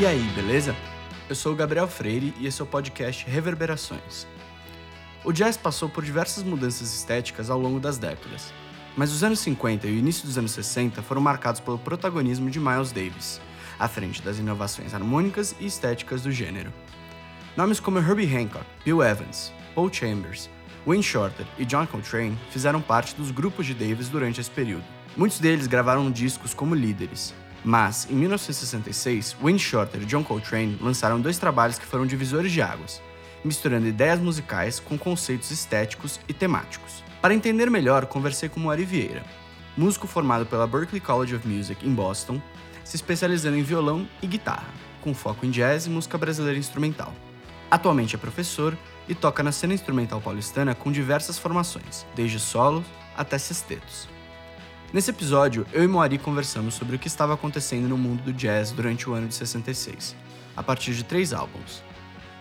E aí, beleza? Eu sou o Gabriel Freire e esse é o podcast Reverberações. O jazz passou por diversas mudanças estéticas ao longo das décadas, mas os anos 50 e o início dos anos 60 foram marcados pelo protagonismo de Miles Davis, à frente das inovações harmônicas e estéticas do gênero. Nomes como Herbie Hancock, Bill Evans, Paul Chambers, Wayne Shorter e John Coltrane fizeram parte dos grupos de Davis durante esse período. Muitos deles gravaram discos como líderes, mas, em 1966, Wayne Shorter e John Coltrane lançaram dois trabalhos que foram divisores de águas, misturando ideias musicais com conceitos estéticos e temáticos. Para entender melhor, conversei com Moari Vieira, músico formado pela Berklee College of Music em Boston, se especializando em violão e guitarra, com foco em jazz e música brasileira instrumental. Atualmente é professor e toca na cena instrumental paulistana com diversas formações, desde solos até sextetos. Nesse episódio, eu e Moari conversamos sobre o que estava acontecendo no mundo do jazz durante o ano de 66, a partir de três álbuns: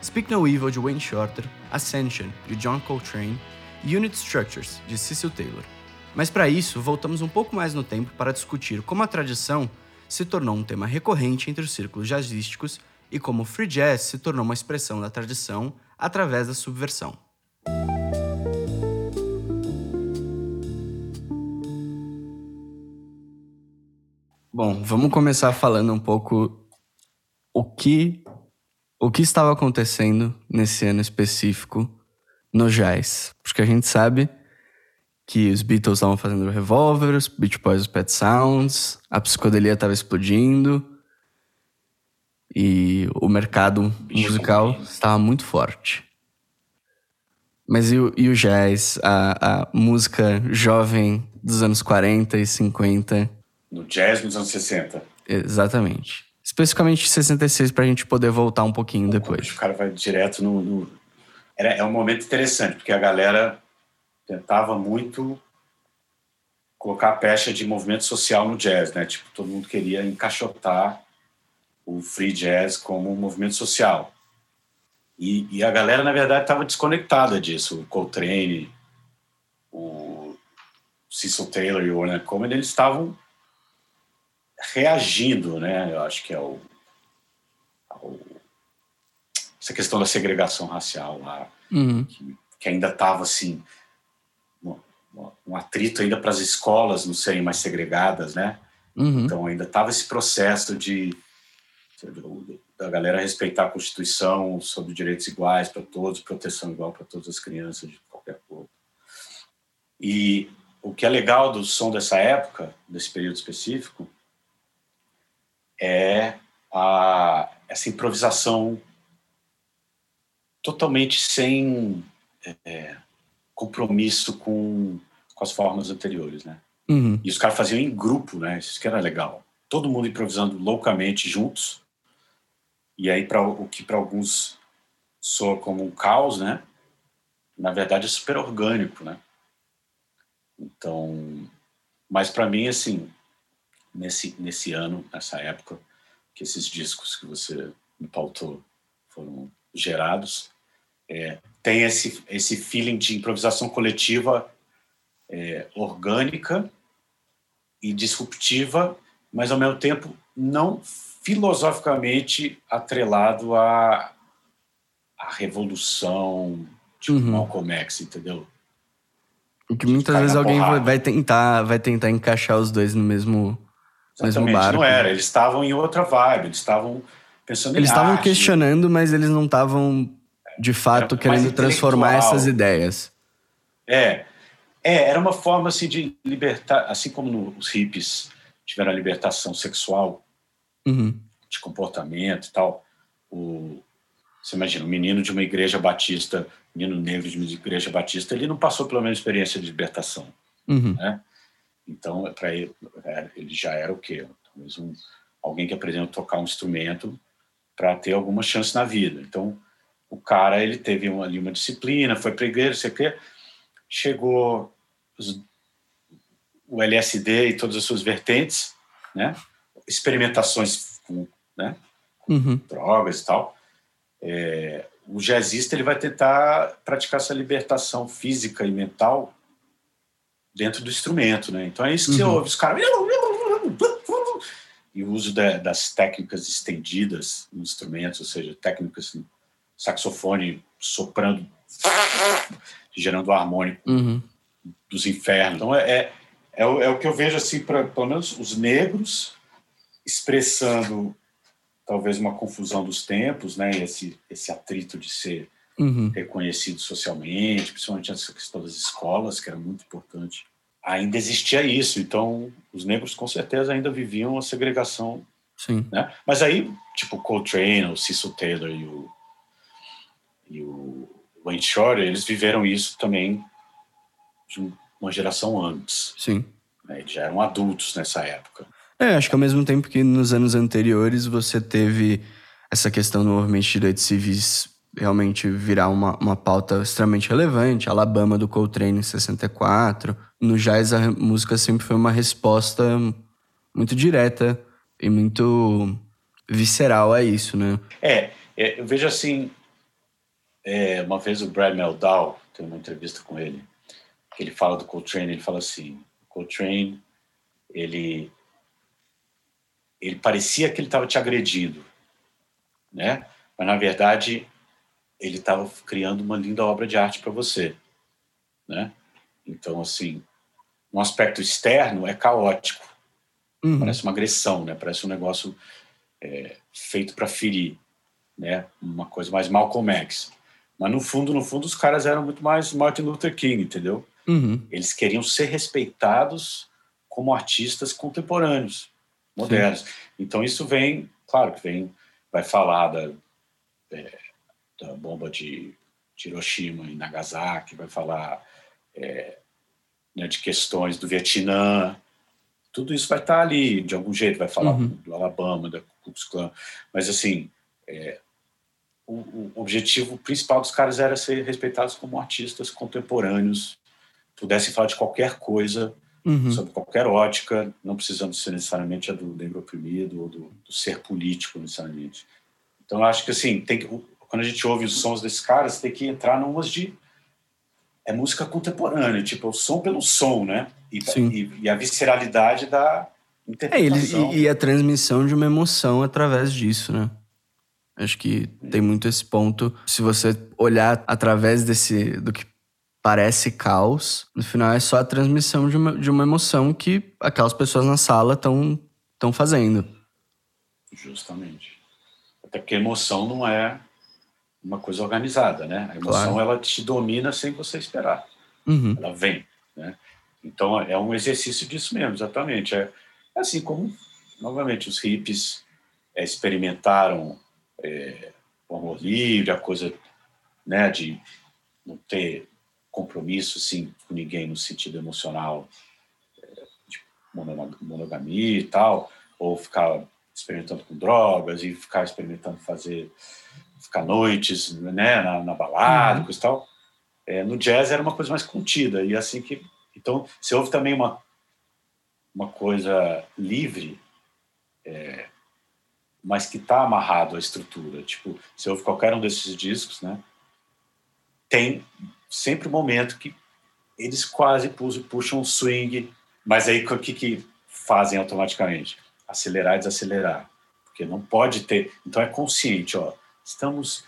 Speak No Evil de Wayne Shorter, Ascension de John Coltrane e Unit Structures de Cecil Taylor. Mas para isso, voltamos um pouco mais no tempo para discutir como a tradição se tornou um tema recorrente entre os círculos jazzísticos e como o free jazz se tornou uma expressão da tradição através da subversão. Bom, vamos começar falando um pouco o que o que estava acontecendo nesse ano específico no jazz, porque a gente sabe que os Beatles estavam fazendo Revolver, os Beach Boys, os Pet Sounds, a psicodelia estava explodindo e o mercado musical estava muito forte. Mas e o, e o jazz, a, a música jovem dos anos 40 e 50? No jazz dos anos 60. Exatamente. Especificamente 66, para a gente poder voltar um pouquinho depois. O cara vai direto no. no... Era, é um momento interessante, porque a galera tentava muito colocar a pecha de movimento social no jazz, né? Tipo, todo mundo queria encaixotar o free jazz como um movimento social. E, e a galera, na verdade, estava desconectada disso. O Coltrane, o Cecil Taylor e o Ornette Coleman, eles estavam reagindo, né? Eu acho que é o, o essa questão da segregação racial lá, uhum. que, que, ainda estava assim um, atrito ainda para as escolas não serem mais segregadas, né? Uhum. Então ainda estava esse processo de da galera respeitar a Constituição sobre direitos iguais para todos, proteção igual para todas as crianças de qualquer cor. E o que é legal do som dessa época, desse período específico, é a, essa improvisação totalmente sem é, compromisso com, com as formas anteriores, né? Uhum. E os caras faziam em grupo, né? Isso que era legal. Todo mundo improvisando loucamente juntos. E aí, para o que para alguns soa como um caos, né? Na verdade, é super orgânico, né? Então, mas para mim, assim, nesse, nesse ano, nessa época, que esses discos que você me pautou foram gerados, é, tem esse, esse feeling de improvisação coletiva é, orgânica e disruptiva, mas ao mesmo tempo não filosoficamente atrelado à, à revolução de uhum. Malcolm X, entendeu? Que muitas vezes alguém vai tentar, vai tentar encaixar os dois no mesmo Barco. não era. Eles estavam em outra vibe, eles estavam pensando eles em estavam questionando, mas eles não estavam, de fato, querendo transformar essas ideias. É. É, era uma forma assim de libertar, assim como no, os hippies tiveram a libertação sexual, uhum. de comportamento e tal. O, você imagina, um menino de uma igreja batista, menino negro de uma igreja batista, ele não passou pela mesma experiência de libertação, uhum. né? Então, para ele, é, ele já era o quê? Talvez um, alguém que aprendeu a tocar um instrumento para ter alguma chance na vida. Então, o cara ele teve uma, ali uma disciplina, foi para a igreja, sei que, chegou os, o LSD e todas as suas vertentes, né? experimentações com, né? Uhum. drogas e tal. É, o jazzista ele vai tentar praticar essa libertação física e mental dentro do instrumento, né? Então é isso que uhum. você ouve, os caras... e o uso das técnicas estendidas nos instrumentos, ou seja, técnicas no saxofone soprando, gerando harmônico Uhum. dos infernos. Então, é, é, é, o, é o que eu vejo, assim, para pelo menos os negros expressando talvez uma confusão dos tempos, né? Esse, esse atrito de ser Uhum. reconhecido socialmente, principalmente essa questão das escolas, que era muito importante. Ainda existia isso, então os negros com certeza ainda viviam a segregação, Sim. né? Mas aí, tipo, Coltrane, o Cecil Taylor e o, e o Wayne Shorter, eles viveram isso também de uma geração antes. Sim. Né? Eles já eram adultos nessa época. É, acho que ao mesmo tempo que nos anos anteriores você teve essa questão do movimento de direitos civis realmente virar uma, uma pauta extremamente relevante. Alabama do Coltrane em 64. No jazz a música sempre foi uma resposta muito direta e muito visceral a isso, né? É, é, eu vejo assim, é, uma vez o Brad Meldau, tem uma entrevista com ele, que ele fala do Coltrane, ele fala assim, Coltrane, ele, ele parecia que ele estava te agredindo, né? Mas, na verdade, ele estava criando uma linda obra de arte para você, né? Então, assim, um aspecto externo é caótico, Uhum. parece uma agressão, né? Parece um negócio é, feito para ferir, né? Uma coisa mais Malcolm X. Mas no fundo, no fundo, os caras eram muito mais Martin Luther King, entendeu? Uhum. Eles queriam ser respeitados como artistas contemporâneos, modernos. Então isso vem, claro que vem, vai falar da, é, da bomba de, de Hiroshima e Nagasaki, vai falar é, né, de questões do Vietnã, tudo isso vai estar ali de algum jeito, vai falar Uhum. do Alabama, da Ku Klux Klan, mas assim, é, o, o objetivo principal dos caras era ser respeitados como artistas contemporâneos, pudessem falar de qualquer coisa, Uhum. sobre qualquer ótica, não precisando ser necessariamente a do negro oprimido ou do, do ser político necessariamente. Então, acho que assim, tem que, quando a gente ouve os sons desses caras, tem que entrar numas de é música contemporânea, tipo, é o som pelo som, né? E, Sim. e, e a visceralidade da É, interpretação. ele, e, e a transmissão de uma emoção através disso, né? Acho que tem muito esse ponto. Se você olhar através desse do que parece caos, no final é só a transmissão de uma, de uma emoção que aquelas pessoas na sala estão estão fazendo. Justamente. Até porque emoção não é uma coisa organizada, né? A emoção Claro. ela te domina sem você esperar. Uhum. ela vem, né? Então é um exercício disso mesmo, exatamente. É assim como, novamente, os hippies é, experimentaram é, o amor livre, a coisa, né, de não ter compromisso, assim, com ninguém no sentido emocional, é, de mono- monogamia e tal, ou ficar experimentando com drogas e ficar experimentando fazer ficar noites, né, na, na balada, Uhum. coisa e tal. É, no jazz era uma coisa mais contida e assim que então você ouve também uma uma coisa livre é, mas que está amarrado à estrutura tipo você ouve qualquer um desses discos né tem sempre um momento que eles quase pu- puxam um swing mas aí o que que fazem automaticamente acelerar e desacelerar porque não pode ter então é consciente ó estamos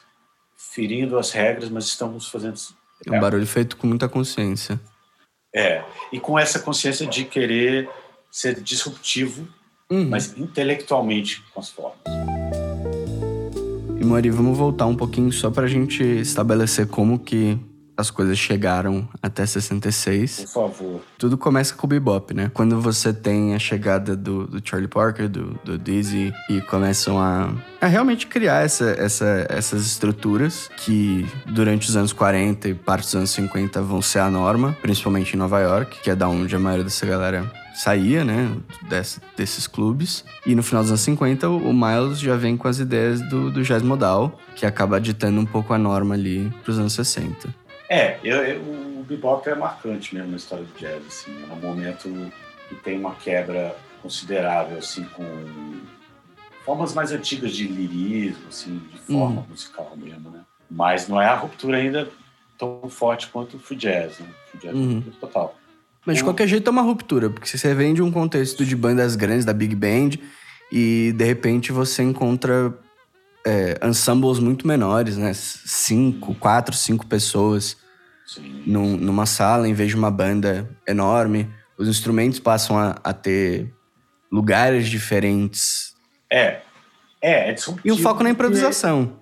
ferindo as regras mas estamos fazendo É um barulho feito com muita consciência. é, e com essa consciência de querer ser disruptivo, Uhum. mas intelectualmente com as formas. E Mori, vamos voltar um pouquinho só pra gente estabelecer como que as coisas chegaram até 66. Por favor. Tudo começa com o bebop, né? Quando você tem a chegada do, do Charlie Parker, do, do Dizzy, e começam a, a realmente criar essa, essa, essas estruturas que durante os anos 40 e parte dos anos 50 vão ser a norma, principalmente em Nova York, que é da onde a maioria dessa galera saía, né? Desse- desses clubes. E no final dos anos 50, o Miles já vem com as ideias do, do jazz modal, que acaba ditando um pouco a norma ali pros anos 60. É, eu, eu- o bebop é marcante mesmo na história do jazz. Assim, é um momento que tem uma quebra considerável, assim, com formas mais antigas de lirismo, assim, de forma Uhum. musical mesmo, né? Mas não é a ruptura ainda tão forte quanto o free jazz, né? O free jazz é Uhum. uma ruptura total. Mas de qualquer jeito é uma ruptura, porque você vem de um contexto de bandas grandes, da Big Band, e de repente você encontra é, ensembles muito menores, né? Cinco, quatro, cinco pessoas num, numa sala em vez de uma banda enorme. Os instrumentos passam a, a ter lugares diferentes. É, é, é E um foco na improvisação.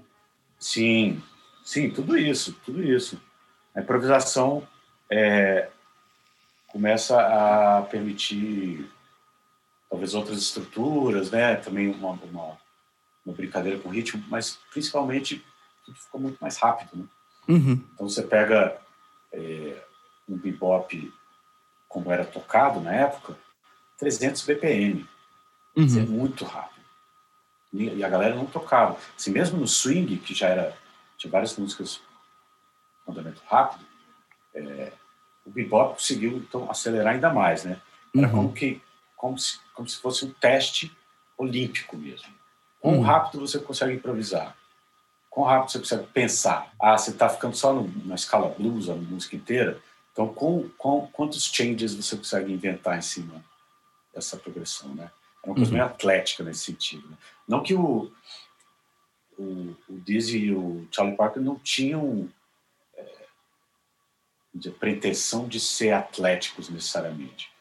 Sim, sim, tudo isso, tudo isso. A improvisação é, começa a permitir talvez outras estruturas, né? Também uma, uma, uma brincadeira com ritmo, mas principalmente tudo ficou muito mais rápido, né? Uhum. Então você pega é, um bebop como era tocado na época, 300 BPM, uhum. é muito rápido. E, e, a galera não tocava. Assim, mesmo no swing, que já era tinha várias músicas com andamento rápido, é, o bebop conseguiu então acelerar ainda mais, né? Era uhum. como que como se, como se fosse um teste olímpico mesmo. Quão uhum. rápido você consegue improvisar? Quão rápido você consegue pensar? Ah, você está ficando só no, na escala blues, a música inteira. Então, com, com, quantos changes você consegue inventar em cima dessa progressão, né? É uma coisa uhum. meio atlética nesse sentido. Né? Não que o, o, o Dizzy e o Charlie Parker não tinham é, de pretensão de ser atléticos necessariamente.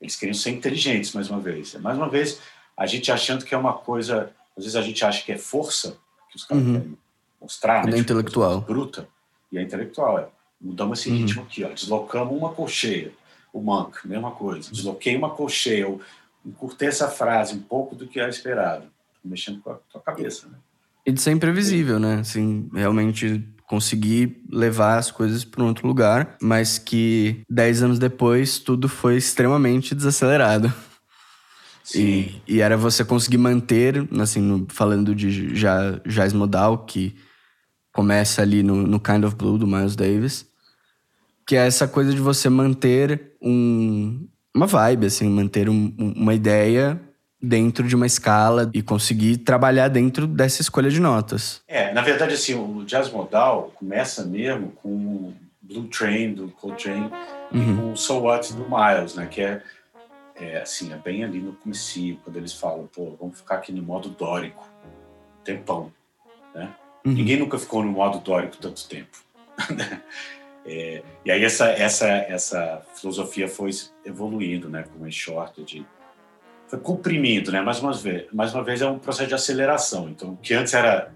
Eles queriam ser inteligentes, mais uma vez. Mais uma vez, a gente achando que é uma coisa. Às vezes a gente acha que é força, que os caras uhum. querem mostrar, né? É intelectual. Bruta. E é intelectual. É. Mudamos esse uhum. ritmo aqui, ó. Deslocamos uma colcheia. O Monk, mesma coisa. Desloquei uma colcheia. Eu encurtei essa frase um pouco do que era esperado. Mexendo com a tua cabeça, né? E de ser imprevisível, né? Assim, realmente conseguir levar as coisas para um outro lugar, mas que dez anos depois tudo foi extremamente desacelerado. E, e era você conseguir manter, assim, no, falando de jazz modal, que começa ali no, no Kind of Blue do Miles Davis, que é essa coisa de você manter um, uma vibe, assim, manter um, uma ideia dentro de uma escala e conseguir trabalhar dentro dessa escolha de notas. É, na verdade, assim, o jazz modal começa mesmo com o Blue Train do Coltrane uhum. e com o So What do Miles, né? Que é, é, assim, é bem ali no começo, quando eles falam, pô, vamos ficar aqui no modo dórico, tempão, né? Uhum. Ninguém nunca ficou no modo dórico tanto tempo. é, e aí essa, essa, essa filosofia foi evoluindo, né? Com o short de foi comprimindo, né? Mais uma vez, mais uma vez é um processo de aceleração. Então, o que antes era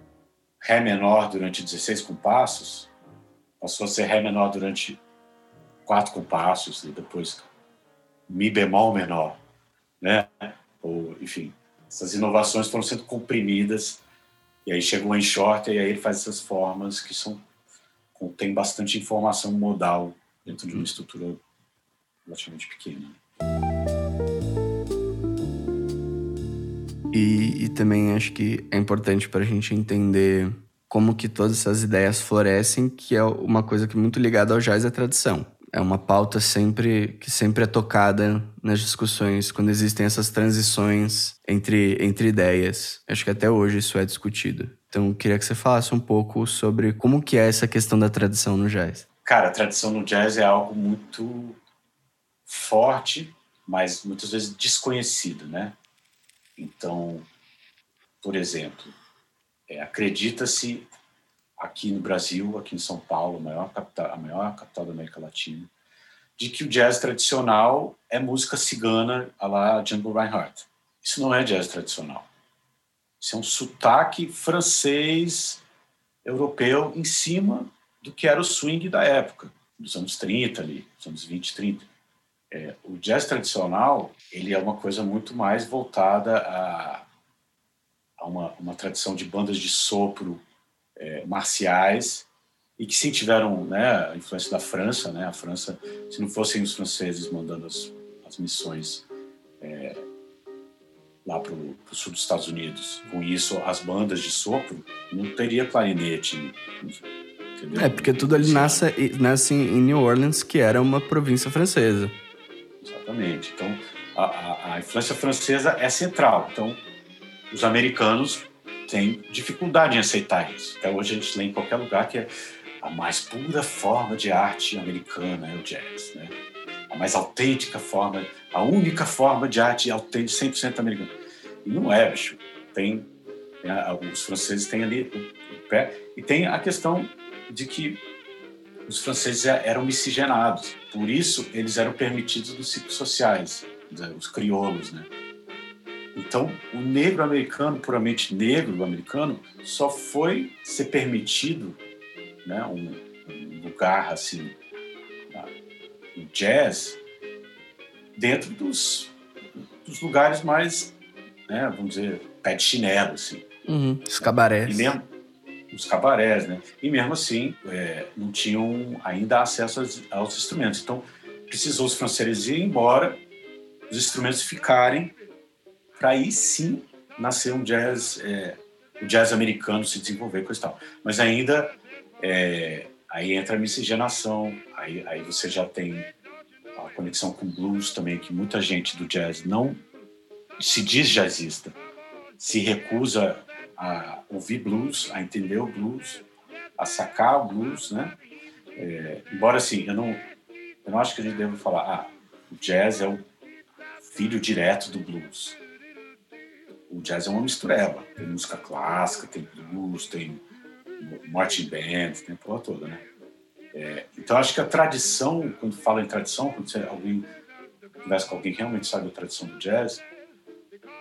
ré menor durante 16 compassos, passou a ser ré menor durante quatro compassos e depois mi bemol menor, né? Ou, enfim, essas inovações foram sendo comprimidas e aí chegou em short e aí ele faz essas formas que são contém bastante informação modal dentro de uma estrutura relativamente pequena. E, e também acho que é importante para a gente entender como que todas essas ideias florescem, que é uma coisa que é muito ligada ao jazz e à tradição. É uma pauta sempre que sempre é tocada nas discussões quando existem essas transições entre, entre ideias. Acho que até hoje isso é discutido. Então, queria que você falasse um pouco sobre como que é essa questão da tradição no jazz. Cara, a tradição no jazz é algo muito forte, mas muitas vezes desconhecido, né? Então, por exemplo, é, acredita-se aqui no Brasil, aqui em São Paulo, a maior, capital, a maior capital da América Latina, de que o jazz tradicional é música cigana a la Django Reinhardt. Isso não é jazz tradicional. Isso é um sotaque francês, europeu, em cima do que era o swing da época, dos anos 30 ali, dos anos 20, 30. É, o jazz tradicional ele é uma coisa muito mais voltada a, a uma, uma tradição de bandas de sopro é, marciais e que sim tiveram né, a influência da França, né? A França, se não fossem os franceses mandando as, as missões é, lá para o sul dos Estados Unidos, com isso as bandas de sopro não teria clarinete. Entendeu? É porque tudo ali nasce, nasce em New Orleans, que era uma província francesa. Exatamente. Então, a, a, a influência francesa é central. Então, os americanos têm dificuldade em aceitar isso. Até hoje a gente lê em qualquer lugar que é a mais pura forma de arte americana é o jazz, né? A mais autêntica forma, a única forma de arte autêntica 100% americana. E não é, bicho. Tem, tem os franceses têm ali o pé e tem a questão de que os franceses eram miscigenados, por isso eles eram permitidos nos ciclos sociais, os crioulos, né? Então, o negro americano, puramente negro americano, só foi ser permitido, né, um, um lugar assim, no jazz, dentro dos, dos lugares mais, né, vamos dizer, pé de chinelo, assim. Uhum, os cabarés. E mesmo, os cabarés, né? E mesmo assim, é, não tinham ainda acesso aos, aos, instrumentos. Então, precisou os franceses ir embora, os instrumentos ficarem, para aí sim nascer um jazz, é, o jazz americano se desenvolver com tal. Mas ainda, é, aí entra a miscigenação, aí, aí você já tem a conexão com blues também, que muita gente do jazz não se diz jazzista, se recusa a ouvir blues, a entender o blues, a sacar o blues, né? É, embora assim, eu não, eu não acho que a gente deve falar, ah, o jazz é o filho direto do blues. O jazz é uma mistureba. Tem música clássica, tem blues, tem marching band, tem a porra toda, né? É, então, acho que a tradição, quando fala em tradição, quando você, alguém conversa com alguém que realmente sabe a tradição do jazz,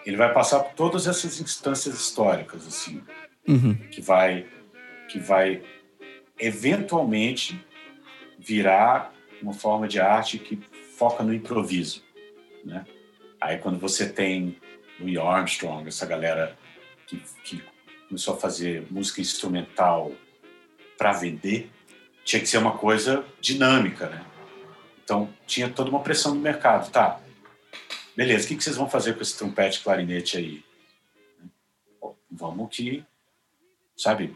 ele vai passar por todas essas instâncias históricas, assim, uhum. que vai, que vai eventualmente virar uma forma de arte que foca no improviso, né? Aí quando você tem Louis Armstrong, essa galera que, que começou a fazer música instrumental para vender, tinha que ser uma coisa dinâmica, né? Então tinha toda uma pressão do mercado, tá? Beleza, o que, vocês vão fazer com esse trompete clarinete aí? vamos que, sabe,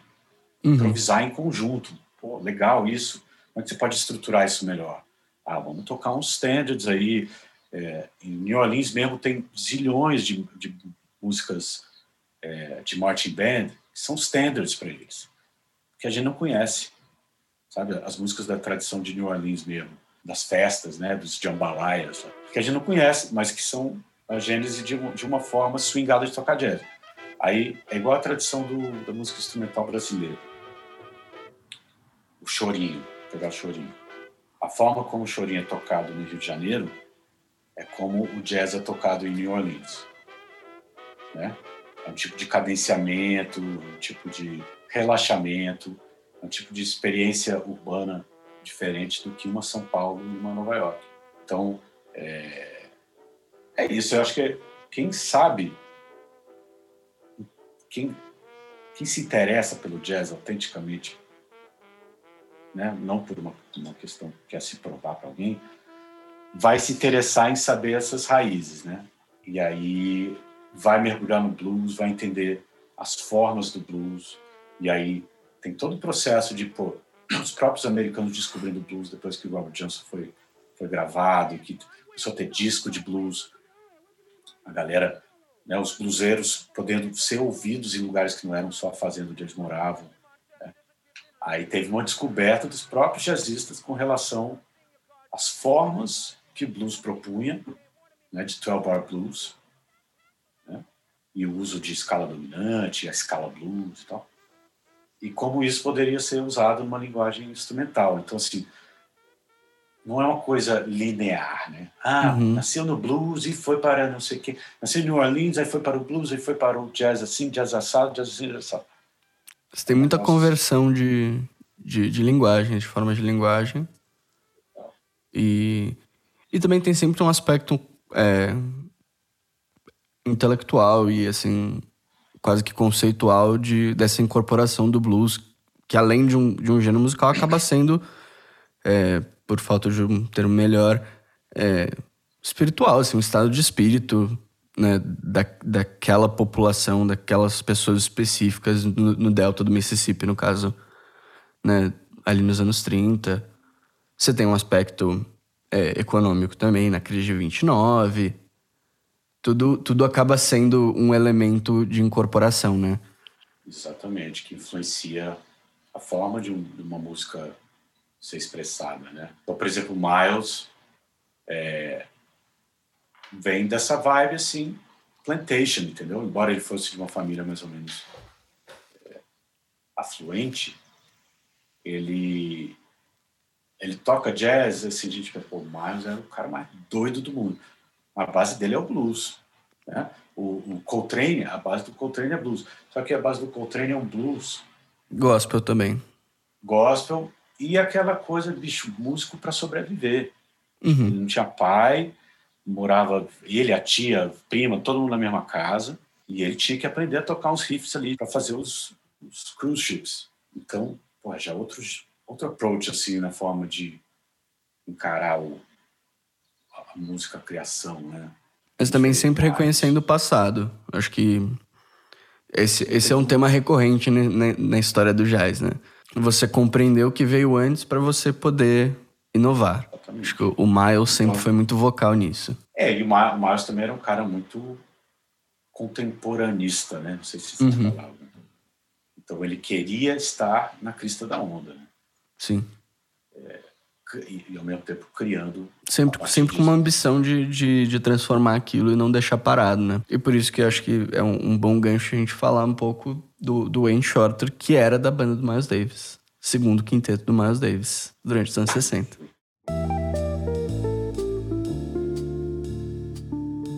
uhum. improvisar em conjunto. Pô, legal isso. Como é que você pode estruturar isso melhor? Ah, vamos tocar uns standards aí. É, em New Orleans mesmo tem zilhões de, de músicas é, de marching band que são standards para eles, que a gente não conhece, sabe? As músicas da tradição de New Orleans mesmo das festas, né, dos jambalaias, que a gente não conhece, mas que são a gênese de, de uma forma swingada de tocar jazz. Aí é igual a tradição do, da música instrumental brasileira. O chorinho, pegar o chorinho. A forma como o chorinho é tocado no Rio de Janeiro é como o jazz é tocado em New Orleans. Né? É um tipo de cadenciamento, um tipo de relaxamento, é um tipo de experiência urbana diferente do que uma São Paulo e uma Nova York. Então, é, é isso. Eu acho que quem sabe, quem, quem se interessa pelo jazz autenticamente, né, não por uma, uma questão que quer se provar para alguém, vai se interessar em saber essas raízes, né? E aí vai mergulhar no blues, vai entender as formas do blues, e aí tem todo o processo de, pô, os próprios americanos descobrindo blues depois que o Robert Johnson foi, foi gravado que começou a ter disco de blues. A galera, né, os bluseiros podendo ser ouvidos em lugares que não eram só a fazenda onde eles moravam. Né? Aí teve uma descoberta dos próprios jazzistas com relação às formas que o blues propunha, né, de 12-bar blues, né? e o uso de escala dominante, a escala blues e tal e como isso poderia ser usado numa linguagem instrumental. Então, assim, não é uma coisa linear, né? Ah, uhum. nasceu no blues e foi para não sei o quê. Nasceu em New Orleans, aí foi para o blues, aí foi para o jazz assim, jazz assado, jazz assim, assado. Você tem muita Nossa. conversão de, de, de linguagem, de forma de linguagem. E, e também tem sempre um aspecto é, intelectual e, assim, quase que conceitual de, dessa incorporação do blues, que além de um, de um gênero musical, acaba sendo, é, por falta de um termo melhor, é, espiritual, assim, um estado de espírito né, da, daquela população, daquelas pessoas específicas no, no delta do Mississippi, no caso, né, ali nos anos 30. Você tem um aspecto é, econômico também, na crise de 29, tudo, tudo acaba sendo um elemento de incorporação, né? Exatamente, que influencia a forma de, um, de uma música ser expressada, né? Então, por exemplo, Miles é, vem dessa vibe assim, plantation, entendeu? Embora ele fosse de uma família mais ou menos é, afluente, ele ele toca jazz, assim, a gente pensa, pô, Miles é o cara mais doido do mundo. A base dele é o blues, né? O, o Coltrane, a base do Coltrane é blues. Só que a base do Coltrane é um blues. Gospel também. Gospel e aquela coisa, bicho, músico para sobreviver. Uhum. Ele não tinha pai, morava ele, a tia, a prima, todo mundo na mesma casa, e ele tinha que aprender a tocar uns riffs ali para fazer os, os, cruise ships. Então, pô, já outros, outro approach assim na forma de encarar o, a música, a criação, né? Mas também sempre reconhecendo o passado. Acho que esse, esse é um tema recorrente na, na história do jazz, né? Você compreender o que veio antes para você poder inovar. Exatamente. Acho que o Miles sempre então, foi muito vocal nisso. É, e o Miles também era um cara muito contemporanista, né? Não sei se você uhum. falava. Então ele queria estar na crista da onda, né? Sim. É, e, ao mesmo tempo criando. Sempre, sempre com uma ambição de, de, de, transformar aquilo e não deixar parado, né? E por isso que eu acho que é um, um bom gancho a gente falar um pouco do, do Wayne Shorter, que era da banda do Miles Davis. Segundo quinteto do Miles Davis, durante os anos 60.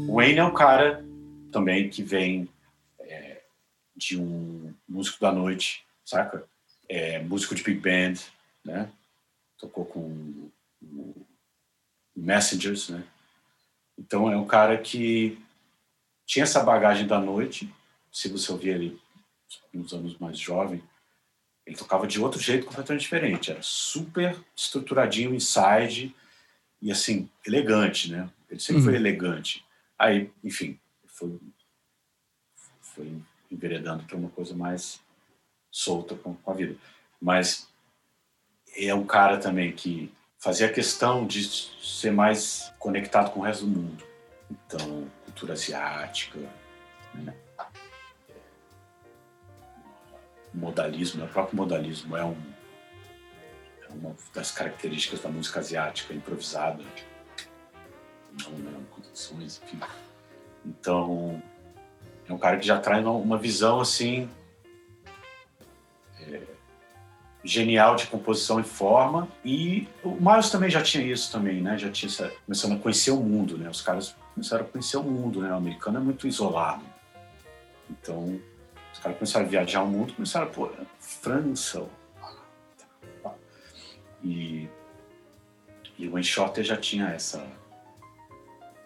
O Wayne é um cara também que vem é, de um músico da noite, saca? É, músico de big band, né? Tocou com Messengers, né? Então é um cara que tinha essa bagagem da noite. Se você ouvir ele nos anos mais jovem, ele tocava de outro jeito completamente diferente. Era super estruturadinho, inside e assim elegante, né? Ele sempre uhum. foi elegante. Aí, enfim, foi foi enveredando para uma coisa mais solta com, com a vida. Mas é um cara também que fazia questão de ser mais conectado com o resto do mundo. Então, cultura asiática, né? modalismo, o próprio modalismo é, um, é uma das características da música asiática improvisada, não, não condições, enfim. Então, é um cara que já traz uma visão assim genial de composição e forma. E o Miles também já tinha isso também, né? Já tinha começando a conhecer o mundo, né? Os caras começaram a conhecer o mundo, né? O americano é muito isolado. Então, os caras começaram a viajar o mundo, começaram pô, França. E, e o Enxoter já tinha essa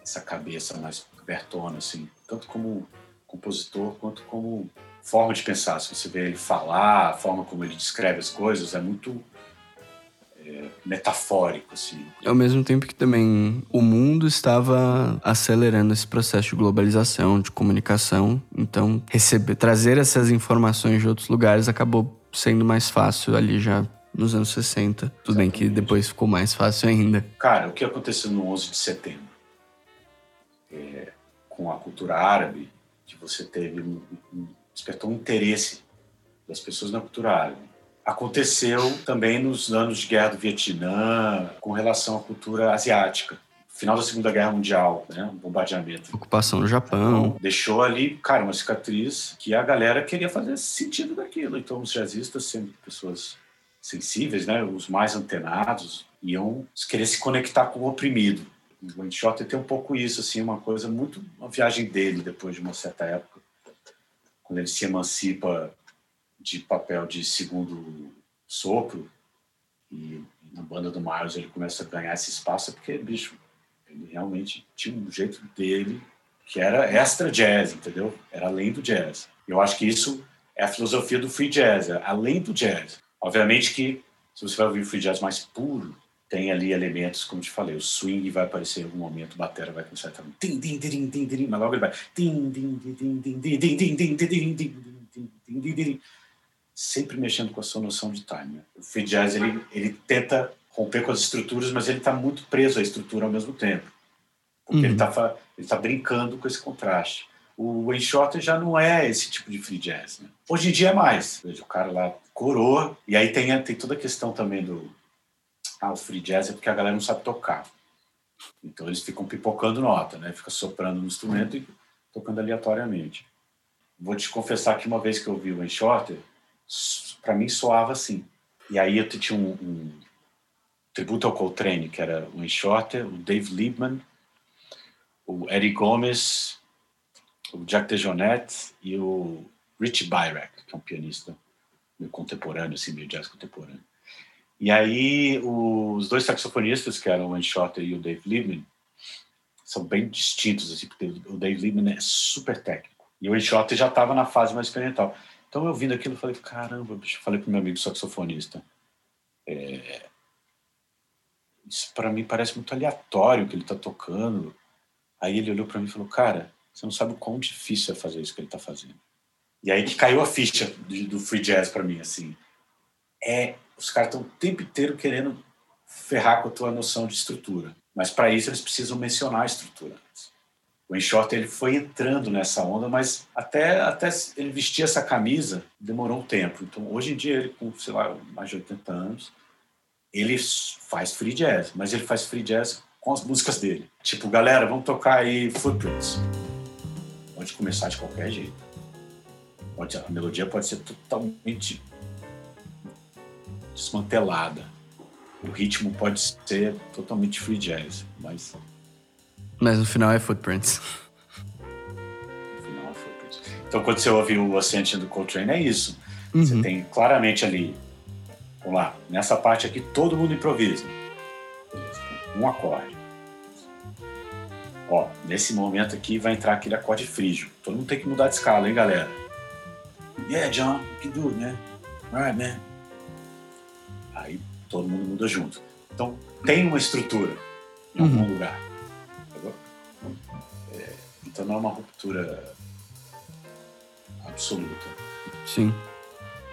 essa cabeça mais abertona, assim, tanto como compositor quanto como forma de pensar. Se você vê ele falar, a forma como ele descreve as coisas, é muito é, metafórico, assim. Ao mesmo tempo que também o mundo estava acelerando esse processo de globalização, de comunicação, então receber, trazer essas informações de outros lugares acabou sendo mais fácil ali já nos anos 60. Tudo Exatamente. bem que depois ficou mais fácil ainda. Cara, o que aconteceu no 11 de setembro? É, com a cultura árabe, que você teve um, um despertou um interesse das pessoas na cultura árabe. Aconteceu também nos anos de guerra do Vietnã, com relação à cultura asiática. Final da Segunda Guerra Mundial, né? Um bombardeamento. Ocupação do Japão. Então, deixou ali, cara, uma cicatriz que a galera queria fazer sentido daquilo. Então, os jazzistas, sendo pessoas sensíveis, né? Os mais antenados, iam querer se conectar com o oprimido. O Wayne Shorter tem um pouco isso, assim, uma coisa muito... Uma viagem dele, depois de uma certa época, quando ele se emancipa de papel de segundo sopro e na banda do Miles ele começa a ganhar esse espaço é porque, bicho, ele realmente tinha um jeito dele que era extra jazz, entendeu? Era além do jazz. Eu acho que isso é a filosofia do free jazz, é além do jazz. Obviamente que se você vai ouvir free jazz mais puro, tem ali elementos, como te falei, o swing vai aparecer em algum momento, a bateria vai começar a estar mas logo ele vai sempre mexendo com a sua noção de time. O free jazz ele ele tenta romper com as estruturas, mas ele está muito preso à estrutura ao mesmo tempo, porque ele está ele tá brincando com esse contraste. O Wayne Shorter já não é esse tipo de free jazz. Né? Hoje em dia é mais. O cara lá coroa, e aí tem, tem toda a questão também do ah, o free jazz é porque a galera não sabe tocar. Então eles ficam pipocando nota, né? Fica soprando no instrumento e tocando aleatoriamente. Vou te confessar que uma vez que eu vi o Wayne Shorter, para mim soava assim. E aí eu tinha um, um tributo ao Coltrane, que era o Wayne Shorter, o Dave Liebman, o Eddie Gomes, o Jack DeJohnette e o Rich Byrack, que é um pianista meio contemporâneo, assim, meio jazz contemporâneo. E aí os dois saxofonistas, que eram o Wayne Shorter e o Dave Liebman, são bem distintos, assim, porque o Dave Liebman é super técnico. E o Wayne Shorter já estava na fase mais experimental. Então eu vindo aquilo, falei, caramba, bicho, falei pro meu amigo saxofonista, é... isso para mim parece muito aleatório que ele está tocando. Aí ele olhou para mim e falou, cara, você não sabe o quão difícil é fazer isso que ele está fazendo. E aí que caiu a ficha do free jazz para mim, assim. É, os caras estão o tempo inteiro querendo ferrar com a tua noção de estrutura. Mas para isso eles precisam mencionar a estrutura. O Enshort ele foi entrando nessa onda, mas até, até ele vestir essa camisa demorou um tempo. Então hoje em dia ele com, sei lá, mais de 80 anos, ele faz free jazz, mas ele faz free jazz com as músicas dele. Tipo, galera, vamos tocar aí Footprints. Pode começar de qualquer jeito. Pode, a melodia pode ser totalmente desmantelada o ritmo pode ser totalmente free jazz, mas. Mas no final é Footprints. No final é Footprints. Então quando você ouve o Ascension do Coltrane, é isso. Uhum. Você tem claramente ali. Vamos lá, nessa parte aqui todo mundo improvisa. Um acorde. Ó, nesse momento aqui vai entrar aquele acorde frígio. Todo mundo tem que mudar de escala, hein, galera? Yeah, John, you can do it, man. Alright, man. Aí todo mundo muda junto. Então, tem uma estrutura em algum uhum. lugar. É, então, não é uma ruptura absoluta. Sim.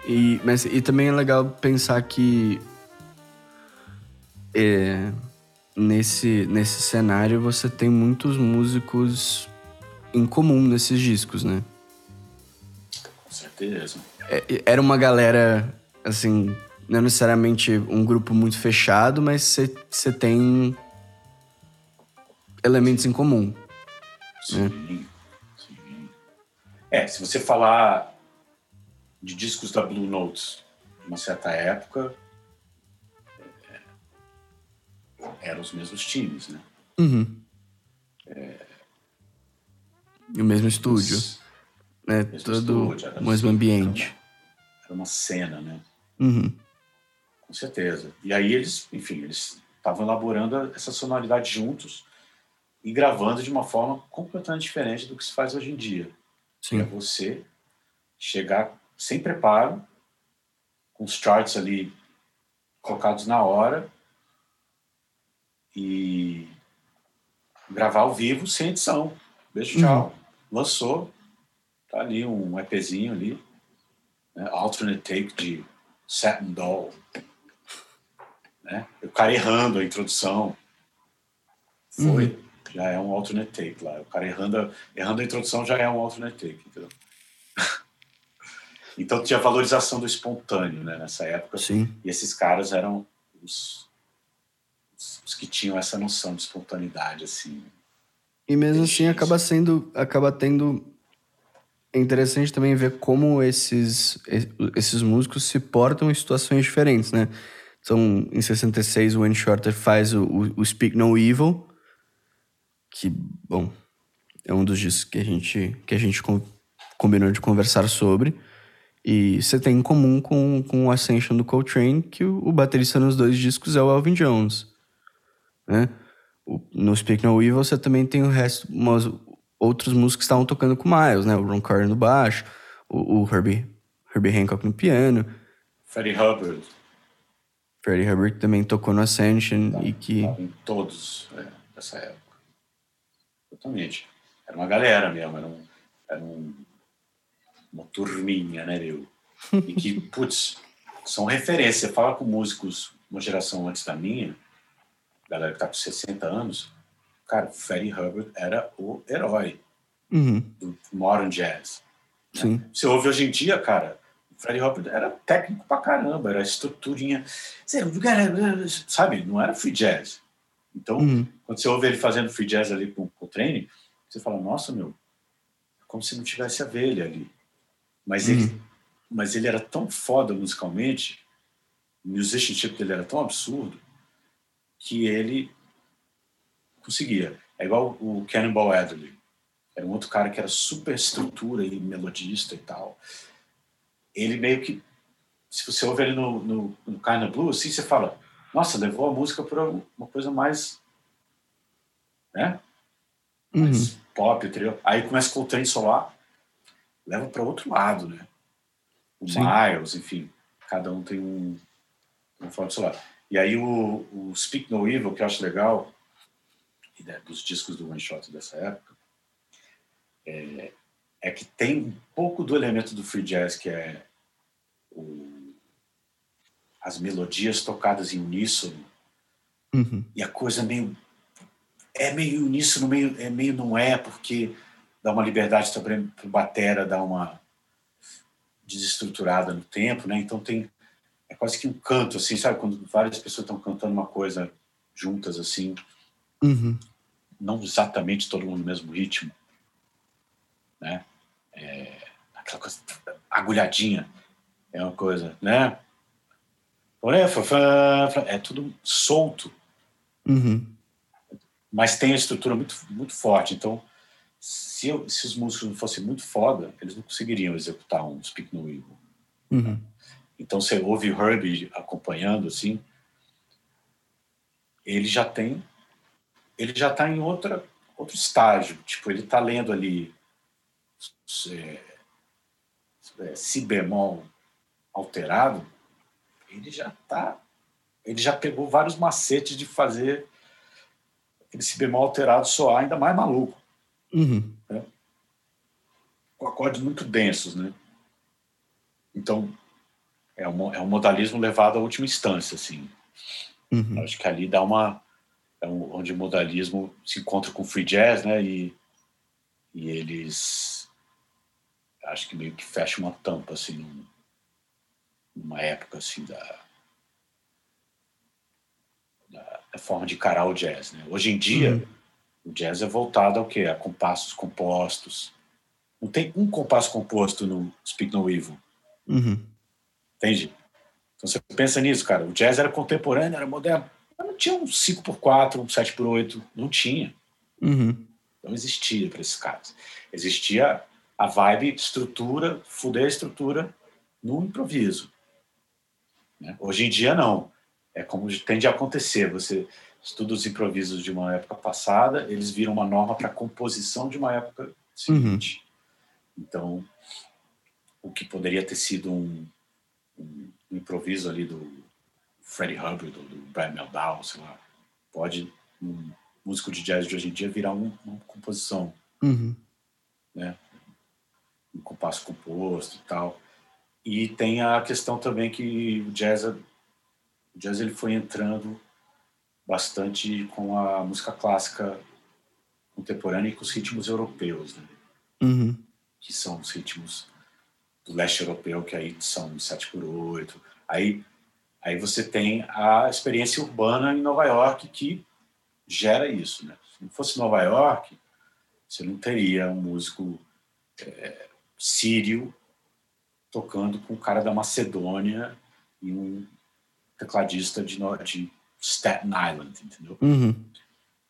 E, mas, e também é legal pensar que é, nesse, nesse cenário você tem muitos músicos em comum nesses discos, né? Com certeza. É, era uma galera, assim, não é necessariamente um grupo muito fechado, mas você tem elementos em comum. Sim, né? sim. É, se você falar de discos da Blue Notes de uma certa época, é, eram os mesmos times, né? Uhum. É, e o mesmo estúdio, os, né? Todo o mesmo ambiente. Era uma, era uma cena, né? Uhum. Com certeza. E aí eles, enfim, eles estavam elaborando essa sonoridade juntos e gravando de uma forma completamente diferente do que se faz hoje em dia. Sim. É você chegar sem preparo, com os charts ali colocados na hora e gravar ao vivo sem edição. Beijo, tchau. Uhum. Lançou, tá ali um EPzinho ali, né? alternate take de Satin Doll, né? O cara errando a introdução. Foi. Uhum. Já é um alternate take lá. O cara errando, errando a introdução já é um alternate take, entendeu? então tinha valorização do espontâneo né, nessa época. Sim. E esses caras eram os, os que tinham essa noção de espontaneidade, assim. E mesmo assim acaba sendo, acaba tendo é interessante também ver como esses, esses músicos se portam em situações diferentes, né? Então, em 66, o Wayne Shorter faz o, o, o Speak No Evil, que, bom, é um dos discos que a gente, que a gente combinou de conversar sobre. E você tem em comum com, com o Ascension do Coltrane que o, o baterista nos dois discos é o Elvin Jones. Né? O, no Speak No Evil você também tem o resto, umas, outros músicos que estavam tocando com o Miles, né? O Ron Carter no baixo, o, o Herbie, Herbie Hancock no piano. Freddie Hubbard. Freddie Hubbard também tocou no Ascension tá, e que... em todos é, dessa época. Totalmente. Era uma galera mesmo, era, um, era um, uma turminha, né, meu? E que, putz, são referência. Você fala com músicos, uma geração antes da minha, galera que tá com 60 anos, cara, Freddie Hubbard era o herói uhum. do modern jazz. Né? Sim. Você ouve hoje em dia, cara, Freddie Hopper era técnico pra caramba, era estruturinha. Sabe, não era free jazz. Então, uhum. quando você ouve ele fazendo free jazz ali com o treine, você fala, nossa, meu, como se não tivesse a ele ali. Mas, ele, uhum. mas ele era tão foda musicalmente, o musicianship dele era tão absurdo, que ele conseguia. É igual o Cannonball Adderley. Era um outro cara que era super estrutura e melodista e tal. Ele meio que, se você ouve ele no, no, no Kind of Blue, assim, você fala, nossa, levou a música para uma coisa mais, né? Mais uhum. pop, trio. Aí começa com o trem solar, leva para outro lado, né? O Sim. Miles, enfim, cada um tem um, um forma solar. E aí o, o Speak No Evil, que eu acho legal, né, dos discos do One Shot dessa época, é, é, que tem um pouco do elemento do free jazz, que é o, as melodias tocadas em uníssono, uhum. e a coisa meio é meio uníssono, meio, é meio não é, porque dá uma liberdade também para o batera dar uma desestruturada no tempo, né? Então tem é quase que um canto, assim, sabe? Quando várias pessoas estão cantando uma coisa juntas, assim. Uhum. Não exatamente todo mundo no mesmo ritmo, né? É, aquela coisa agulhadinha é uma coisa, né? É tudo solto. Uhum. Mas tem a estrutura muito, muito forte. Então, se, eu, se os músicos não fossem muito foda, eles não conseguiriam executar um Speak No Evil. Uhum. Então você ouve o Herbie acompanhando assim, ele já tem, ele já está em outra outro estágio. Tipo, ele está lendo ali é, é, si bemol alterado, ele já está, ele já pegou vários macetes de fazer aquele si bemol alterado soar ainda mais maluco. Uhum. Né? Com acordes muito densos, né? Então, é um, é um modalismo levado à última instância, assim. Uhum. Acho que ali dá uma é um, onde o modalismo se encontra com o free jazz, né? E, e eles acho que meio que fecha uma tampa assim num, numa época assim da, da, da forma de encarar o jazz, né? Hoje em dia uhum. o jazz é voltado ao quê? A compassos compostos. Não tem um compasso composto no Speak No Evil. Uhum. Entende? Então você pensa nisso, cara. O jazz era contemporâneo, era moderno. Mas não tinha um 5x4, um 7x8. Não tinha. Uhum. Não existia para esses caras. Existia a vibe estrutura, fuder a estrutura no improviso. Né? Hoje em dia, não. É como tende a acontecer. Você estuda os improvisos de uma época passada, eles viram uma norma para a composição de uma época seguinte. Uhum. Então, o que poderia ter sido um, um, improviso ali do Freddie Hubbard, do, do Brad Meldau, sei lá, pode um músico de jazz de hoje em dia virar um, uma composição, uhum. né? Um compasso composto e tal. E tem a questão também que o jazz, o jazz ele foi entrando bastante com a música clássica contemporânea e com os ritmos europeus, né? Uhum. Que são os ritmos do leste europeu, que aí são 7 por 8 Aí, aí você tem a experiência urbana em Nova York que gera isso. Né? Se não fosse Nova York, você não teria um músico é, sírio tocando com um cara da Macedônia e um tecladista de, de Staten Island, entendeu? Uhum.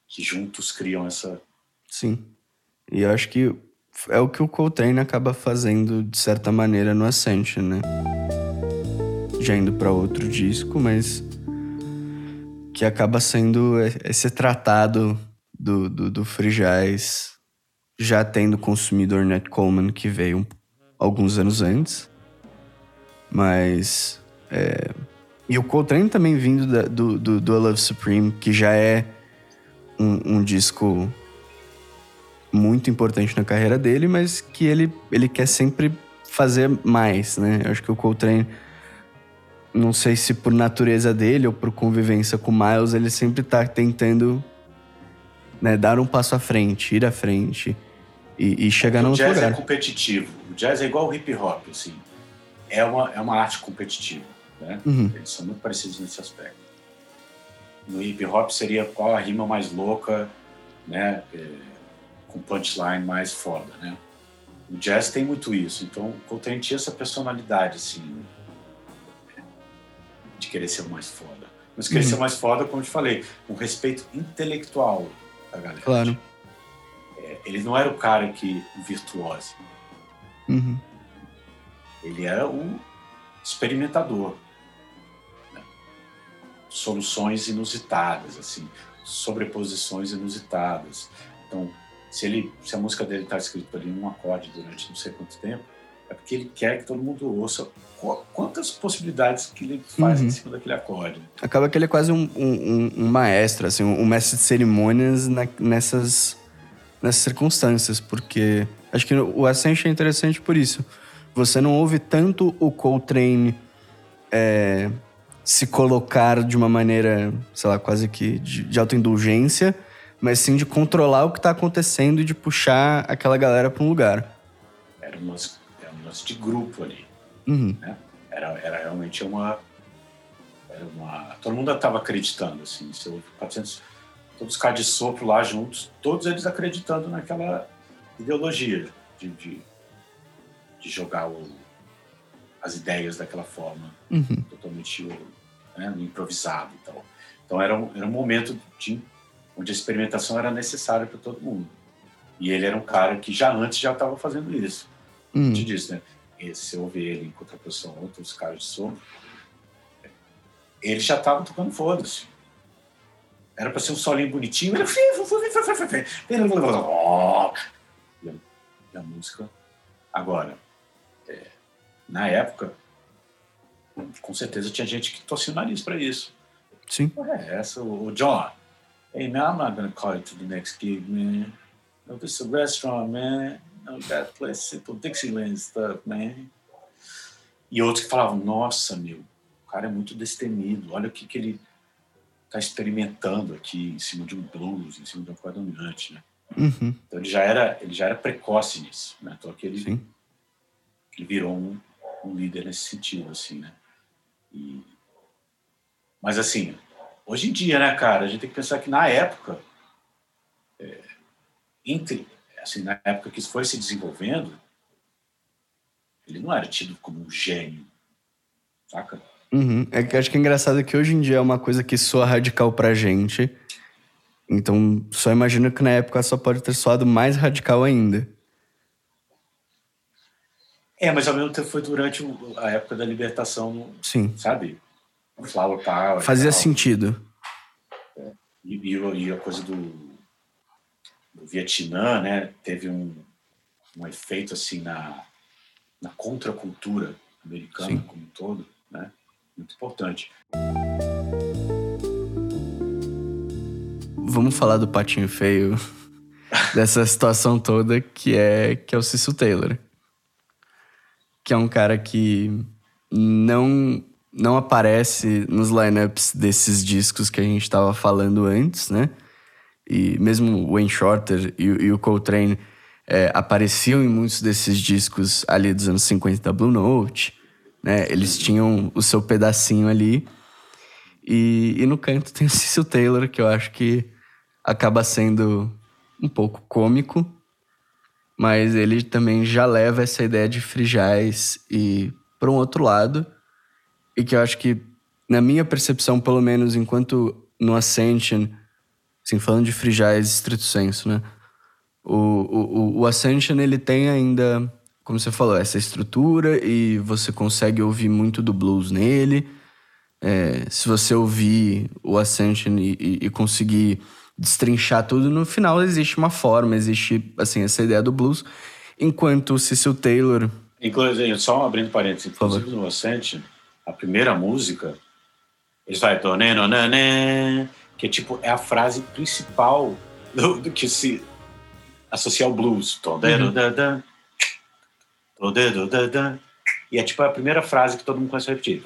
Que juntos criam essa. Sim. E eu acho que é o que o Coltrane acaba fazendo de certa maneira no Ascension, né? Já indo para outro disco, mas que acaba sendo esse tratado do, do, do já tendo consumido Ornette Coleman, que veio alguns anos antes. Mas. É... E o Coltrane também vindo da, do, do, do Love Supreme, que já é um, um disco muito importante na carreira dele, mas que ele, ele quer sempre fazer mais, né? Eu acho que o Coltrane, não sei se por natureza dele ou por convivência com o Miles, ele sempre tá tentando né, dar um passo à frente, ir à frente e, e chegar no lugar. O jazz é competitivo. O jazz é igual o hip hop, assim. É uma, é uma arte competitiva, né? Uhum. Eles são muito parecidos nesse aspecto. No hip hop seria qual a rima mais louca, né? É com punchline mais foda, né? o jazz tem muito isso. Então, o Coltrane tinha essa personalidade, assim, de querer ser mais foda. Mas querer uhum. ser mais foda, como eu te falei, um respeito intelectual da galera. Claro. É, ele não era o cara que virtuoso. Uhum. Ele era um experimentador. Né? Soluções inusitadas, assim, sobreposições inusitadas. Então, se, ele, se a música dele está escrita ali num acorde durante não sei quanto tempo, é porque ele quer que todo mundo ouça quantas possibilidades que ele faz uhum. em cima daquele acorde. Acaba que ele é quase um, um, um maestro, assim, um mestre de cerimônias na, nessas, nessas circunstâncias, porque acho que o Ascension é interessante por isso. Você não ouve tanto o Coltrane é, se colocar de uma maneira, sei lá, quase que de, de autoindulgência, mas sim de controlar o que está acontecendo e de puxar aquela galera para um lugar. Era um lance, era um lance de grupo ali. Uhum. Né? Era, era realmente uma, era uma. Todo mundo estava acreditando, assim. Seu 400, todos os caras de sopro lá juntos, todos eles acreditando naquela ideologia de, de, de jogar o, as ideias daquela forma, uhum. totalmente né, improvisado e tal. Então era um, era um momento de onde a experimentação era necessária para todo mundo. E ele era um cara que já antes já estava fazendo isso. Hum. Te disse, né? E se eu ver ele em contraposição a outros caras de som, ele já estava tocando foda-se. Era para ser um solinho bonitinho, ele... e a música. Agora, é, na época, com certeza tinha gente que torcia o nariz para isso. Sim. É essa, o John hey man, I'm not gonna call you to the next gig, man. No, this is a restaurant, man. No, that place, simple Dixieland stuff, man. E outros que falavam, nossa, meu, o cara é muito destemido, olha o que, que ele tá experimentando aqui em cima de um blues, em cima de um dominante, né? Uhum. Então ele já era, ele já era precoce nisso, né? Então que ele, ele virou um, um líder nesse sentido, assim, né? E, mas assim, Hoje em dia, né, cara, a gente tem que pensar que na época, é, entre, assim, na época que isso foi se desenvolvendo, ele não era tido como um gênio, saca? Uhum. É que acho que é engraçado que hoje em dia é uma coisa que soa radical pra gente. Então, só imagino que na época só pode ter soado mais radical ainda. É, mas ao mesmo tempo foi durante a época da libertação, Sim. sabe? Flower Power. Fazia sentido. É. E, e, a coisa do, do Vietnã, né? Teve um, um efeito assim na, na contracultura americana Sim. como um todo, né? Muito importante. Vamos falar do patinho feio dessa situação toda, que é que é o Cecil Taylor. Que é um cara que não não aparece nos lineups desses discos que a gente estava falando antes, né? E mesmo o Wayne Shorter e, e o Coltrane é, apareciam em muitos desses discos ali dos anos 50 da Blue Note, né? Eles tinham o seu pedacinho ali. E, e no canto tem o Cecil Taylor, que eu acho que acaba sendo um pouco cômico, mas ele também já leva essa ideia de free jazz e para um outro lado e que eu acho que, na minha percepção, pelo menos enquanto no Ascension, assim, falando de jazz estrito senso, né? O, o, o Ascension, ele tem ainda, como você falou, essa estrutura e você consegue ouvir muito do blues nele. É, se você ouvir o Ascension e, e, e, conseguir destrinchar tudo, no final existe uma forma, existe, assim, essa ideia do blues. Enquanto o Cecil Taylor... Inclusive, só abrindo parênteses, inclusive no Ascension, a primeira música, eles vai que é tipo é a frase principal do, do que se associa ao blues. Uhum. E é tipo a primeira frase que todo mundo começa a repetir.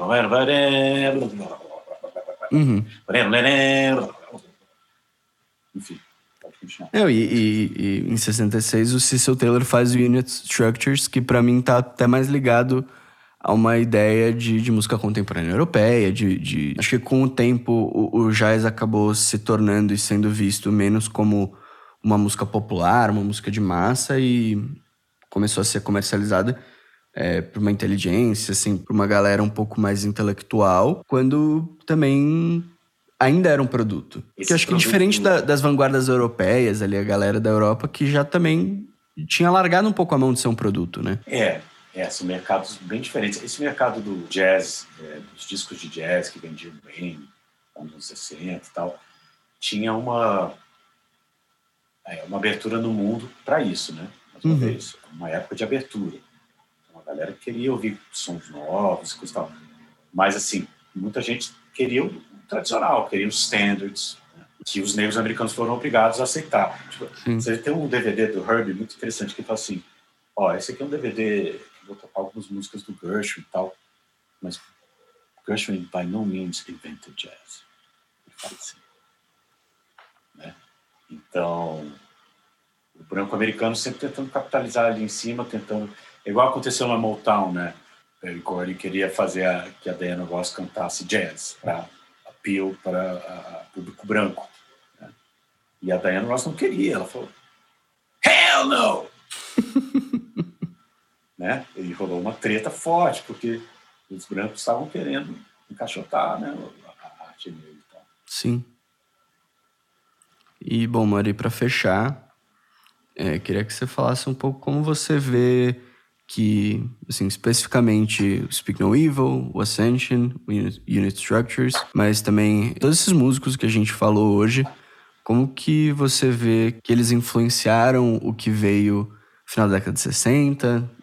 Uhum. Enfim. Não, e, e, e, em 66 o Cecil Taylor faz o Unit Structures, que para mim tá até mais ligado a uma ideia de, de música contemporânea europeia, de, de... Acho que com o tempo o, o jazz acabou se tornando e sendo visto menos como uma música popular, uma música de massa e começou a ser comercializada é, por uma inteligência, assim, por uma galera um pouco mais intelectual, quando também ainda era um produto. Esse que acho que diferente da, das vanguardas europeias, ali, a galera da Europa, que já também tinha largado um pouco a mão de ser um produto, né? É, é, são mercados bem diferentes. Esse mercado do jazz, é, dos discos de jazz que vendiam bem, anos 60 e tal, tinha uma, é, uma abertura no mundo para isso, né? Mais uma uhum. vez, uma época de abertura. Então, a galera queria ouvir sons novos, e tal. Mas, assim, muita gente queria o tradicional, queria os standards, né? que os negros americanos foram obrigados a aceitar. Tipo, você tem um DVD do Herbie muito interessante que fala assim, ó, esse aqui é um DVD vou tocar algumas músicas do Gershwin e tal, mas Gershwin by no means invented jazz. Ele fala assim. Né? Então, o branco americano sempre tentando capitalizar ali em cima, tentando. Igual aconteceu na Motown, né? Ele queria fazer a, que a Diana Ross cantasse jazz para appeal para público branco. Né? E a Diana Ross não queria, ela falou: Hell no! né? E rolou uma treta forte, porque os brancos estavam querendo encaixotar né, a arte dele e. Sim. E, bom, Mari, para fechar, é, queria que você falasse um pouco como você vê que, assim, especificamente o Speak No Evil, o Ascension, o Unit Structures, mas também todos esses músicos que a gente falou hoje, como que você vê que eles influenciaram o que veio no final da década de 60,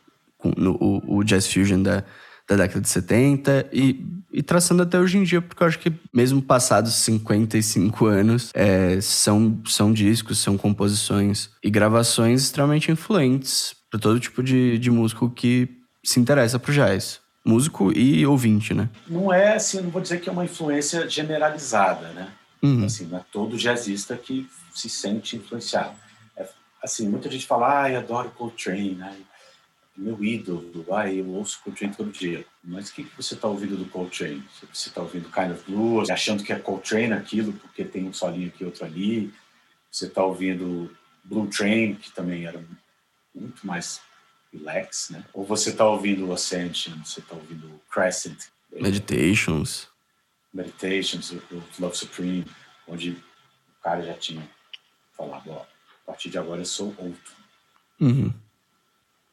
no, o, o Jazz Fusion da, da década de 70 e, e traçando até hoje em dia, porque eu acho que mesmo passados 55 anos, é, são, são discos, são composições e gravações extremamente influentes para todo tipo de, de músico que se interessa pro jazz. Músico e ouvinte, né? Não é assim, não vou dizer que é uma influência generalizada, né? Uhum. Assim, não é todo jazzista que se sente influenciado. É, assim, muita gente fala, ah, eu adoro Coltrane, né? Meu ídolo, ah, eu ouço Coltrane todo dia. Mas o que, que você está ouvindo do Coltrane? Você está ouvindo Kind of Blues, achando que é Coltrane aquilo, porque tem um solinho aqui, outro ali. Você está ouvindo Blue Train, que também era muito mais relax, né? Ou você está ouvindo Ascension, você está ouvindo Crescent. Meditations. Meditations, o Love Supreme, onde o cara já tinha falado, ó, a partir de agora eu sou outro. Uhum.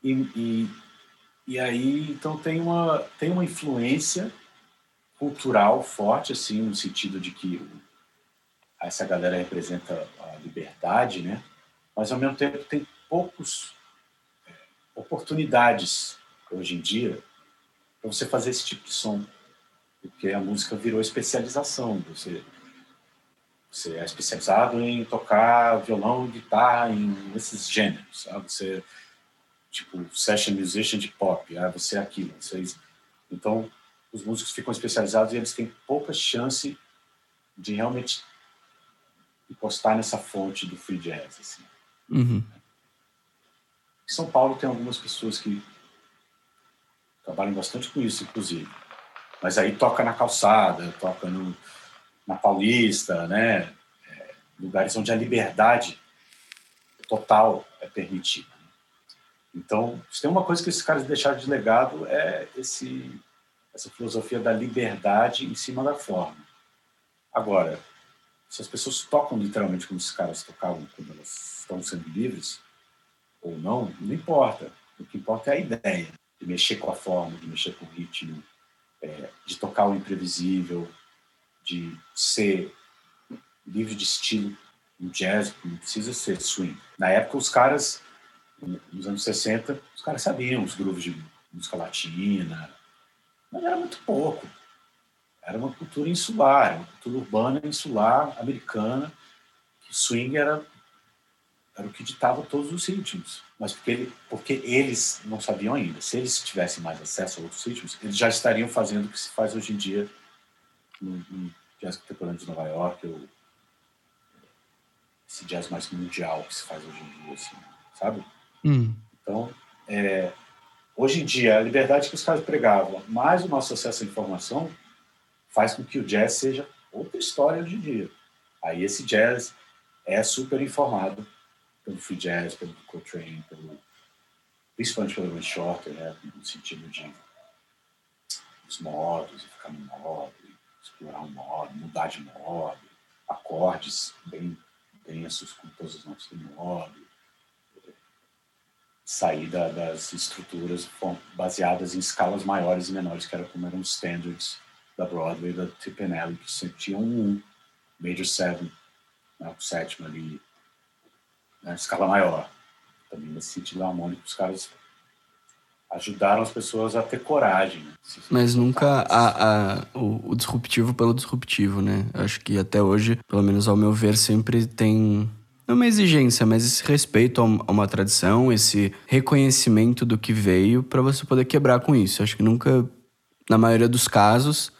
E, e, e aí, então, tem uma, tem uma influência cultural forte, assim, no sentido de que essa galera representa a liberdade, né? Mas, ao mesmo tempo, tem poucos é, oportunidades hoje em dia para você fazer esse tipo de som, porque a música virou especialização. Você, você é especializado em tocar violão, guitarra, em esses gêneros. Sabe? Você tipo session musician de pop, ah, você é aquilo. Vocês... Então, os músicos ficam especializados e eles têm pouca chance de realmente encostar nessa fonte do free jazz. Assim. Uhum. Em São Paulo tem algumas pessoas que trabalham bastante com isso, inclusive. Mas aí toca na calçada, toca no, na Paulista, né? É, lugares onde a liberdade total é permitida. Então, se tem uma coisa que esses caras deixaram de legado é esse, essa filosofia da liberdade em cima da forma. Agora, se as pessoas tocam literalmente como esses caras tocavam quando elas estão sendo livres, ou não, não importa. O que importa é a ideia de mexer com a forma, de mexer com o ritmo, é, de tocar o imprevisível, de ser livre de estilo. Um jazz não precisa ser swing. Na época, os caras nos anos 60, os caras sabiam os grooves de música latina, mas era muito pouco. Era uma cultura insular, uma cultura urbana insular americana, que swing era, era o que ditava todos os ritmos. Mas porque, ele, porque eles não sabiam ainda. Se eles tivessem mais acesso a outros ritmos, eles já estariam fazendo o que se faz hoje em dia no, no jazz contemporâneo de Nova York, ou esse jazz mais mundial que se faz hoje em dia, assim, sabe? Hum. Então, é, hoje em dia, a liberdade que os caras pregavam, mais o nosso acesso à informação, faz com que o jazz seja outra história hoje em dia. Aí esse jazz é super informado pelo free jazz, pelo Coltrane, pelo principalmente pelo Ray Shorter, né, no sentido de os modos, ficar no modo, explorar um modo, mudar de modo, acordes bem densos com todas as notas do modo, sair da, das estruturas baseadas em escalas maiores e menores, que era como eram os standards da Broadway, da Tipanelli, que sempre tinham um Major Seven, né, o sétimo ali, né, escala maior. Também nesse sentido harmônico, os caras ajudaram as pessoas a ter coragem. Né? Mas nunca a, a, o, o, disruptivo pelo disruptivo, né? Acho que até hoje, pelo menos ao meu ver, sempre tem não uma exigência, mas esse respeito a uma tradição, esse reconhecimento do que veio para você poder quebrar com isso. Acho que nunca, na maioria dos casos,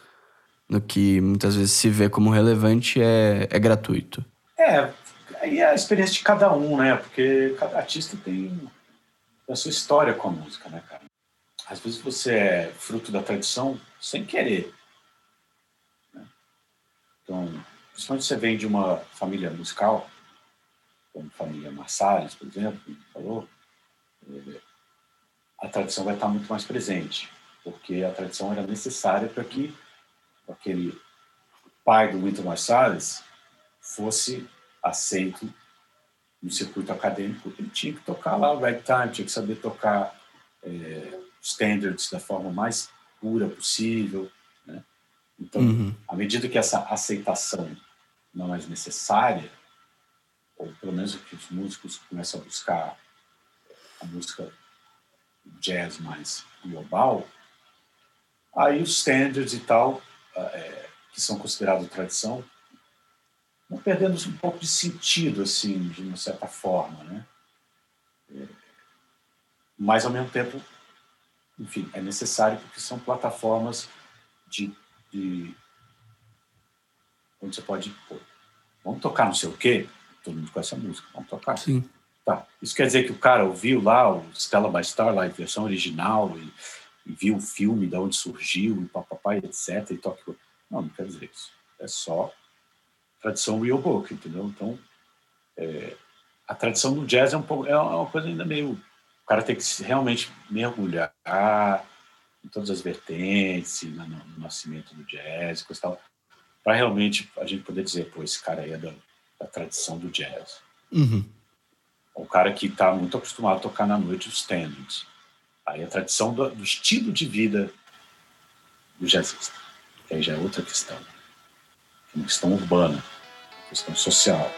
no que muitas vezes se vê como relevante, é, é gratuito. É, aí é a experiência de cada um, né? Porque cada artista tem a sua história com a música, né, cara? Às vezes você é fruto da tradição sem querer. Né? Então, principalmente você vem de uma família musical, como família Marsalis, por exemplo, que falou, é, a tradição vai estar muito mais presente, porque a tradição era necessária para que aquele pai do Winter Marsalis fosse aceito no circuito acadêmico. Ele tinha que tocar lá o ragtime, tinha que saber tocar é, standards da forma mais pura possível. Né? Então, uhum. à medida que essa aceitação não é mais necessária, ou pelo menos que os músicos começam a buscar a música jazz mais global, aí os standards e tal, é, que são considerados tradição, vão perdendo um pouco de sentido, assim, de uma certa forma, né? É, mas, ao mesmo tempo, enfim, é necessário porque são plataformas de, de onde você pode, pô, vamos tocar não sei o quê, todo mundo conhece a música, vamos tocar. Sim. Tá. Isso quer dizer que o cara ouviu lá o Stella by Starlight, versão original, e, e viu o filme, de onde surgiu, e etc. E toca. Não, não quer dizer isso. É só tradição real book, entendeu? Então, é, a tradição do jazz é, um pouco, é uma coisa ainda meio. O cara tem que realmente mergulhar em todas as vertentes, no, no nascimento do jazz, coisa tal, para realmente a gente poder dizer, pô, esse cara aí é da da tradição do jazz. Uhum. O cara que está muito acostumado a tocar na noite os standards. Aí a tradição do, do estilo de vida do jazzista. Que aí já é outra questão. É uma questão urbana, uma questão social.